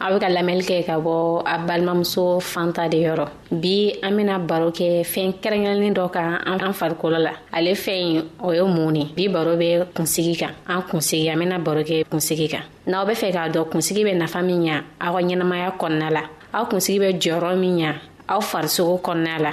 a bɛ ka lamɛnli kɛ ka bɔ a balimamuso fanta de yɔrɔ bi an bɛna baro kɛ fɛn kɛrɛnkɛrɛnnen dɔ kan an farikolo la ale fɛn in o ye mun ne bi baro bɛ kunsigi kan an kunsigi an bɛna baro kɛ kunsigi kan n'aw bɛ fɛ k'a dɔn kunsigi bɛ nafa min ɲa aw ka ɲɛnamaya kɔnɔna la aw kunsigi bɛ jɔyɔrɔ min ɲa aw farisogo kɔnɔna la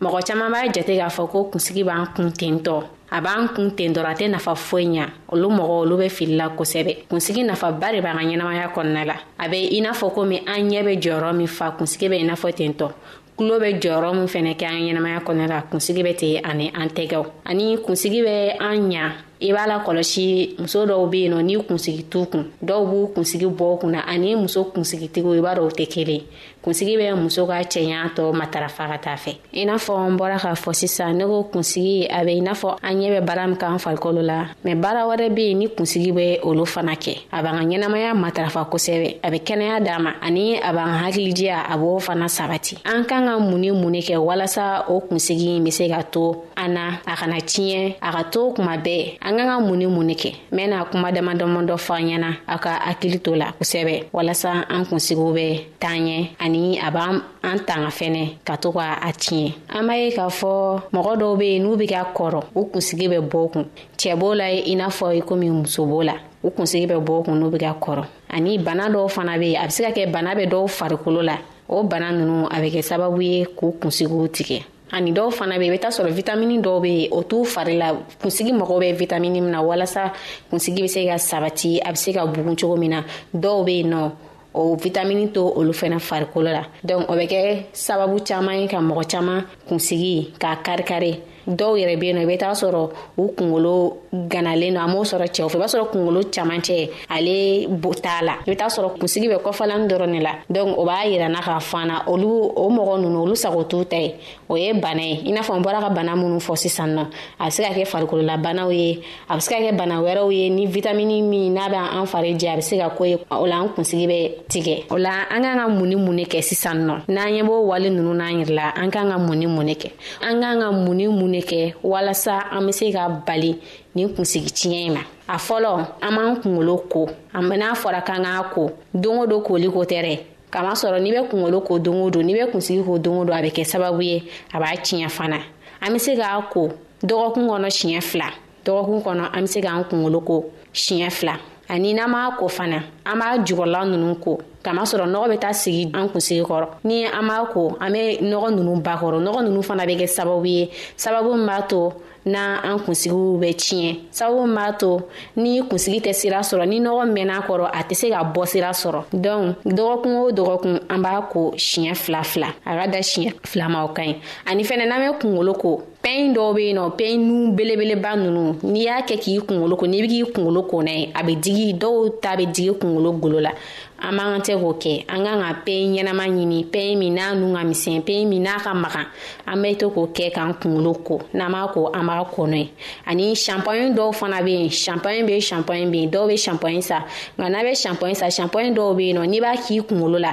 mɔgɔ caaman b'a jate k'a fɔ ko kunsigi b'an kun tentɔ a b'an kun ten dɔrɔ a tɛ nafa foyi ɲa olu mɔgɔ olu be fili la kosɛbɛ kunsigi nafaba de b'an ka ɲɛnamaya kɔnɔna la a be i n'a fɔ komi an ɲɛ be jɔyɔrɔ min fa kunsigi be i n'a fɔ tentɔ tulo bɛ jɔyɔrɔ min fɛnɛ kɛ an ɲɛnamaya kɔnɔna la kunsigi bɛ ten ani an tɛgɛw ani kunsigi bɛ an ɲa i b'a la kɔlɔsi muso dɔw be yen nɔ n'i kunsigi t'u kun dɔw b'u kunsigi bɔ kun na ani muso kunsigitigiw i b'a dɔw tɛ kelen kunsigi bɛ muso ka cɛɲa tɔ matarafa ka taa fɛ i n'a fɔ n bɔra k'a fɔ sisan ne ko kunsigi a bɛ i n'a fɔ an ɲɛ bɛ baara min k'an farikolo la mɛ baara wɛrɛ bɛ yen ni kunsigi bɛ olu fana kɛ a b'an ka ɲɛnamaya matarafa kosɛbɛ a bɛ kɛnɛya d'a ma ani a b'an hakilidiya a b'o fana sabati an kan ka mun ni mun ne kɛ walasa o kunsigi bɛ se ka to an na a kana tiɲɛ a ka to kuma bɛɛ an ka ka mun ni mun kɛ n bɛna kuma dama dama dɔ fɔ an ɲɛna a ka hakili to la kosɛbɛ walasa an kunsigiw bɛ taa ɲɛ ani a b'an an tanga fɛnɛ ka to ka a tiɲɛ an b'a ye k'a fɔ mɔgɔ dɔw bɛ yen n'u bɛ ka kɔrɔ u kunsigi bɛ bɔ kun cɛ b'o la i n'a fɔ i komi muso b'o la u kunsigi bɛ bɔ kun n'u bɛ ka kɔrɔ ani bana dɔw fana bɛ yen a bɛ se ka kɛ bana bɛ dɔw farikolo la o bana ninnu a bɛ kɛ sababu ye k'u kunsigiw tigɛ ani dɔw fana bɛ i bɛ taa sɔrɔ vitamini dɔw bɛ yen o t'u fari la kunsigi mago bɛ vitamini min na walasa kunsigi bɛ se ka sabati a bɛ se ka bugun cogo min na dɔw bɛ yen nɔ o vitamini to olu fana farikolo la donc o bɛ kɛ sababu caman ye ka mɔgɔ caman kunsigi k'a karikari dɔw yɛrɛ bɛ yen nɔ i bɛ taa sɔrɔ u kunkolo ganalen don a m'o sɔrɔ cɛw fɛ i b'a sɔrɔ kungolo camancɛ ale t'a la i bɛ taa sɔrɔ kunsigi bɛ kɔfalani dɔrɔn de la donc o b'a yirana k'a fana olu o mɔgɔ ninnu olu sago t'u ta ye o ye bana ye i n'a fɔ n bɔra ka bana minnu fɔ sisan nɔ a bɛ se ka kɛ farikololabanaw ye a bɛ se ka kɛ bana wɛrɛw ye ni vitamini min n'a bɛ an fari jɛ a bɛ se ka ko ye o la an kunsigi bɛ tigɛ o la an k'an ka mun ni mun de kɛ sisan nɔ n'an ye b'o wale ninnu n'an yɛrɛ la an k'an ka mun ni mun de kɛ an k'an ka mun ni mun de kɛ walasa an bɛ se ka bali nin kunsigi tiɲɛ in ma a fɔlɔ an b'an kunkolo ko an bɛ n'a fɔra k'an k'a ko don o don koli ko tɛ dɛ kama sɔrɔ n'i bɛ kunkolo ko don o don n'i bɛ kunsigi ko don o don a bɛ kɛ sababu ye a b'a tiɲɛ fana an bɛ se k'a ko dɔgɔkun kɔnɔ siɲɛ fila dɔgɔkun kɔnɔ an be se k'an kungolo ko siɲɛ fila ani n'an b'a ko fana an b'a jugɔrɔla nunu ko kama sɔrɔ nɔgɔ bɛ taa sigi an kunsigi kɔrɔ ni an b'a ko an bɛ nɔgɔ nunu ba kɔrɔ nɔgɔ nunu fana bɛ kɛ sababu ye sababu min b'a to na an kunsigiw bɛ tiɲɛ sababu min b'a to ni kunsigi tɛ sira sɔrɔ ni nɔgɔ mɛn'a kɔrɔ a tɛ se ka bɔ sira sɔrɔ dɔnc dɔgɔkun o dɔgɔkun an b'a ko siɲɛ fila fila a ka da siɲɛ fila ma o ka ɲi ani fɛnɛ n'an bɛ kungolo ko pɛn dɔw be yen nɔ pɛn nu belebeleba nunu n'i y'a kɛ k'i kungolo ko n'i be k'i kungolo ko n'a ye a be digi dɔw ta be digi kungolo golo la an b'an ka tɛ k'o kɛ an kan ka pɛn ɲɛnama ɲini pɛn min n'a nu ka misɛn pɛn min n'a ka magan an be to k'o kɛ k'an kungolo ko n'an b'a ko an b'a kɔnɔ ye ani shanpɔɲi dɔw fana be yen shanpɔɲi be shanpɔɲi be yen dɔw be shanpɔɲi sa nka n'a be shanpɔɲi sa shanpɔɲi dɔw be yen nɔ n'i b'a k'i kungolo la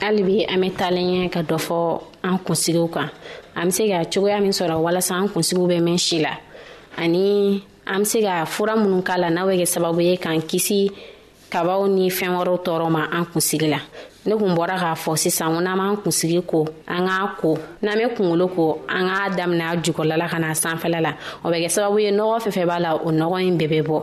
hali bi an bɛ taalen ɲɛ ka dɔ fɔ an kunsigiw kan an bɛ se ka cogoya min sɔrɔ walasa an kunsigiw bɛ mɛn si la ani an bɛ se ka fura minnu k'a la n'a bɛ kɛ sababu ye k'an kisi kabaw ni fɛn wɛrɛw tɔɔrɔ ma an kunsigi la ne kun bɔra k'a fɔ sisan ko n'an b'an kunsigi ko an k'a ko n'an bɛ kunkolo ko an k'a daminɛ a jukɔrɔla la ka na sanfɛla la o bɛ kɛ sababu ye nɔgɔ fɛn fɛn b'a la o nɔgɔ in bɛɛ bɛ bɔ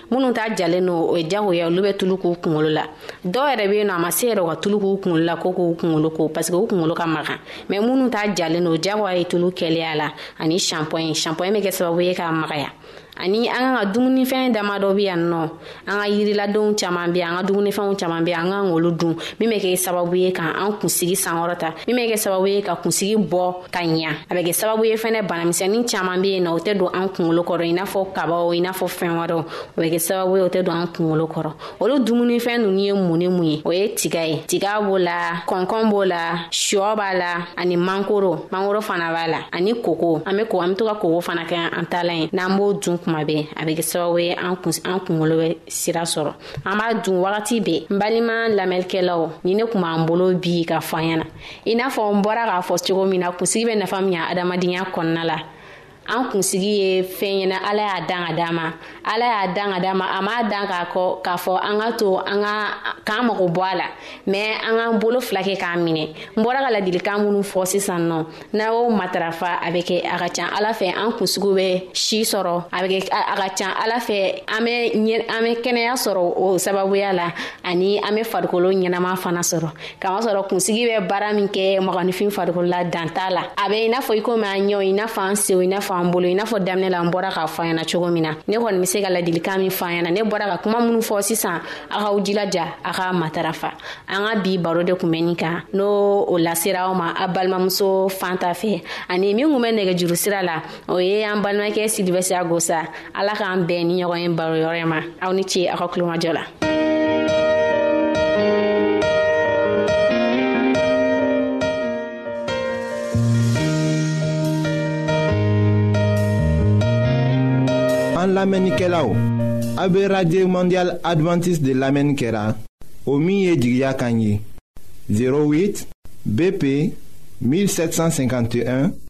minnu ta jalen don o ye jagoya olu bɛ tulu k'u kunkolo la dɔw yɛrɛ bɛ yen nɔ a ma se yɛrɛ ka tulu k'u kunkolo la ko k'u kunkolo ko parce que u kunkolo ka makan mɛ minnu ta jalen don jagoya ye tulu kɛlɛya la ani shampoing shampoing bɛ kɛ sababu ye k'a magaya ani an kan ka dumunifɛn dama dɔ bɛ yan nɔ an ka yiriladenw caman bɛ an ka dumunifɛnw caman bɛ an kan k'olu dun min bɛ kɛ sababu ye ka an kunsigi sankɔrɔta min bɛ kɛ sababu ye ka kunsigi bɔ ka ɲa a bɛ kɛ sababu ye fɛnɛ banamisɛnnin caaman be yen na o tɛ don an kungolo kɔrɔ i n'a fɔ kabaw i n'a fɔ fɛɛn wɛrɛw o bɛ kɛ sababu ye o tɛ don an kungolo kɔrɔ olu dumunifɛn nunu ye mun ni mun ye o ye tiga ye tiga b'o la kɔnkɔn b'o la sɔ b'a la ani mankoro mankoro fana b'a la ani koko an be ko an be to ka koko fana kɛ an talan ye n'an b'o dun kuma bɛɛ a bɛ kɛ sababu ye an kungolo bɛ sira sɔrɔ an b'a dun wagati bɛɛ n balima lamɛnlikɛlaw ni ne kun b'an bolo bi ka fɔ an ɲɛna i n'a fɔ n bɔra k'a fɔ cogo min na kunsigi bɛ nafa min ya adamadenya kɔnɔna la an kunsigi ye fɛn ɲɛna ala y'a dan ka d'a ma ala y'a dan ka d'a ma a m'a dan k'a kɔ k'a fɔ an ka to an ka k'an mago bɔ a la mɛ an k'an bolo fila kɛ k'a minɛ n bɔra ka ladilikan minnu fɔ sisan nɔ n'a y'o matarafa a bɛ kɛ a ka can ala fɛ an kunsigiw bɛ si sɔrɔ a bɛ kɛ a ka can ala fɛ an bɛ an bɛ kɛnɛya sɔrɔ o sababuya la ani an bɛ farikolo ɲɛnama fana sɔrɔ kama sɔrɔ kunsigi bɛ baara min kɛ mɔgɔninfin farikolola dan t'a la a bɛ i n'a fɔ i komi an ɲɛw i n'a fɔ an sew i n'a fɔ an bolo i n'a fɔ daminɛ la an bɔra k'a fɔ ɲɛna cogo min na ne kɔni bɛ se ka ladilikan min fɔ ɲɛna ne bɔra ka kuma minnu fɔ sisan a k'aw jilaja a k'a matarafa an ka bi baro de kun bɛ nin kan n'o o lasera aw ma a balimamuso fan ta fɛ ani min kun bɛ nɛgɛjuru sira la o ye an balimakɛ sidibɛsiya gosa ala k'an bɛɛ ni ɲɔgɔn ye baro yɔrɔ ma aw ni ce aw ka kulomajɔ la an lamɛnnikɛlaw a be radio mondial adventiste de lamɛnni kɛra o min ye jigiya kan ye 08 bp 1751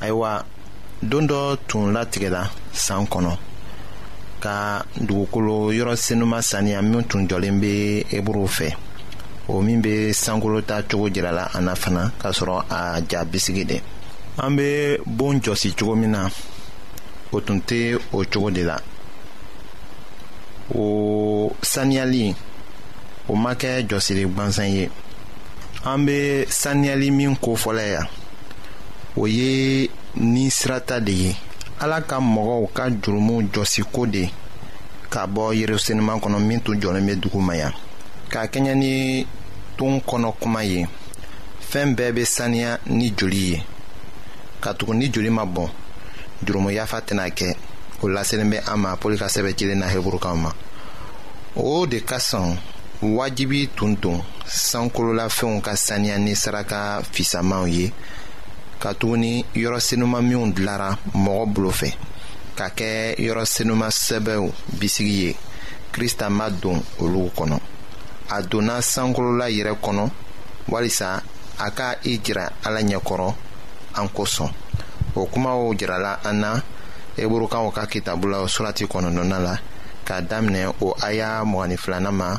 ayiwa don dɔ tun latigɛla san kɔnɔ ka dugukolo yɔrɔ senuma saniya min tun jɔlen bɛ eburu fɛ o min bɛ sankɔrɔta cogo jirala a na fana k'a sɔrɔ a ja bisigi de an bɛ bon jɔsi cogo min na o tun tɛ o cogo de la o saniyali o ma kɛ jɔsiri gansan ye an bɛ saniyali min kofɔla yan o ye ni sirata de ye ala ka mɔgɔw ka jurumu jɔsiko de ka bɔ yerusalema kɔnɔ min tun jɔlen bɛ dugu ma yan ka kɛɲɛ ni ton kɔnɔ kuma ye fɛn bɛɛ bɛ saniya ni joli ye katugu ni joli ma bɔn jurumu yafa tɛna kɛ o laselen bɛ an ma pɔli ka sɛbɛn cilen na heburukaw ma o de ka sɔn wajibi tun don sankololafɛnw ka saniya ni saraka n'a fisamanw ye katuguni yɔrɔ senuma minw dilara mɔgɔ bolo fɛ ka kɛ yɔrɔ senuma sɛbɛw bisigi ye krista ma don olu kɔnɔ a donna sankolola yɛrɛ kɔnɔ walisa a ka i jira ala ɲɛkɔrɔ an kosɔn o kumaw jirala an na eburukaw ka kitabu la surati kɔnɔnɔna la k'a daminɛ o aya mɔgɔnin filanan ma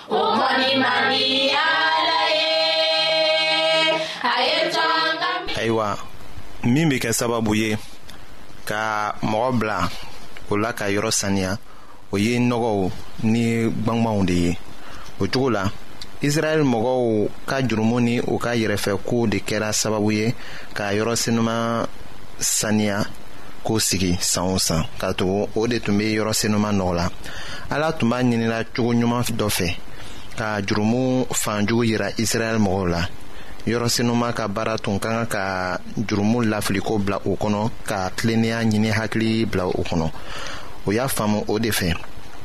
ayiwa min bɛ kɛ sababu ye ka mɔgɔ bila o la ka yɔrɔ saniya o ye nɔgɔw ni gbangbangw de ye o cogo la israɛl mɔgɔw ka jurumu ni u ka yɛrɛfɛkow de kɛra sababu ye ka yɔrɔ senuma saniya ko sigi san o san ka tugu o de tun bɛ yɔrɔ senuma nɔgɔ la ala tun b'a ɲinina cogo ɲuman dɔ fɛ ka jurumu fanjugu yira israɛl mɔgɔw la yɔrɔsenuma ka baara tun ka kan ka jurumu lafiliko bila u kɔnɔ ka tilennenya ɲini hakili bila u kɔnɔ o y'a faamu o de fɛ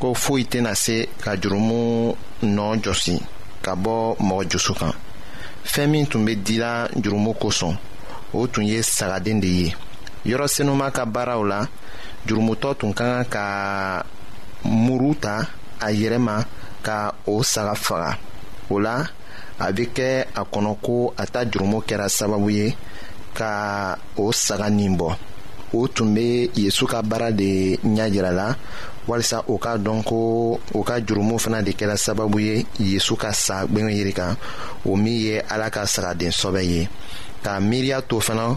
ko foyi tɛna se ka jurumu nɔ jɔsi ka bɔ mɔgɔ jusu kan fɛn min tun bɛ dila jurumu kosɔn o tun ye sagaden de ye yɔrɔsenuma ka baaraw la jurumutɔ tun ka kan ka muru ta a yɛrɛ ma ka o saga faga o la a bɛ kɛ a kɔnɔ ko a ta jurumu kɛra sababu ye ka o saga nin bɔ o tun bɛ yesu ka baara de ɲɛ jira la walisa o k'a dɔn ko o ka jurumu fana de kɛra sababu ye yesu ka sa gbɛngɛ yiri kan o min ye ala ka sagaden sɔbɛ ye k'a miiriya to fana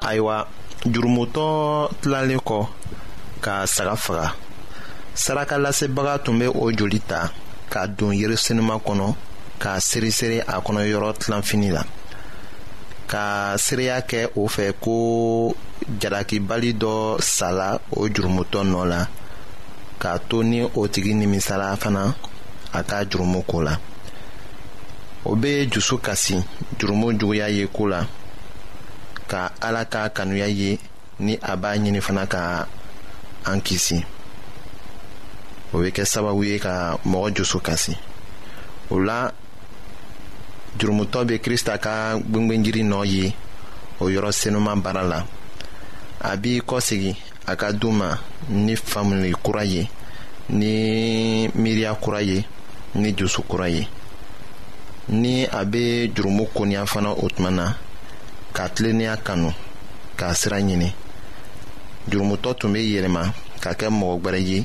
ayiwa jurumutɔ tilalen kɔ ka saga faga saraka lasebaga tun bɛ o joli ta ka don yerusalema kɔnɔ ka seresere a kɔnɔ yɔrɔ tilanfini la ka seereya kɛ o fɛ ko jalakibali dɔ sala o jurumutɔ nɔ la k'a to ni o tigi nimisara fana a ka jurumu ko la o bɛ dusu kasi jurumu juguya ye ko la ka ala ka kanuya ye ni a b'a ɲini fana ka an kisi o bɛ kɛ sababu ye ka mɔgɔ dusu kasi o la jurumutɔ bɛ krista ka gwengwenjiri nɔ ye o yɔrɔ senuma baara la a b'i kɔsegi a ka du ma ni faamuli kura ye ni miiriya kura ye ni dusu kura ye ni a bɛ jurumu koniya fana o tuma na ka tilennenya kanu k'a sira ɲini jurumutɔ tun bɛ yɛlɛma ka kɛ mɔgɔ gwɛrɛ ye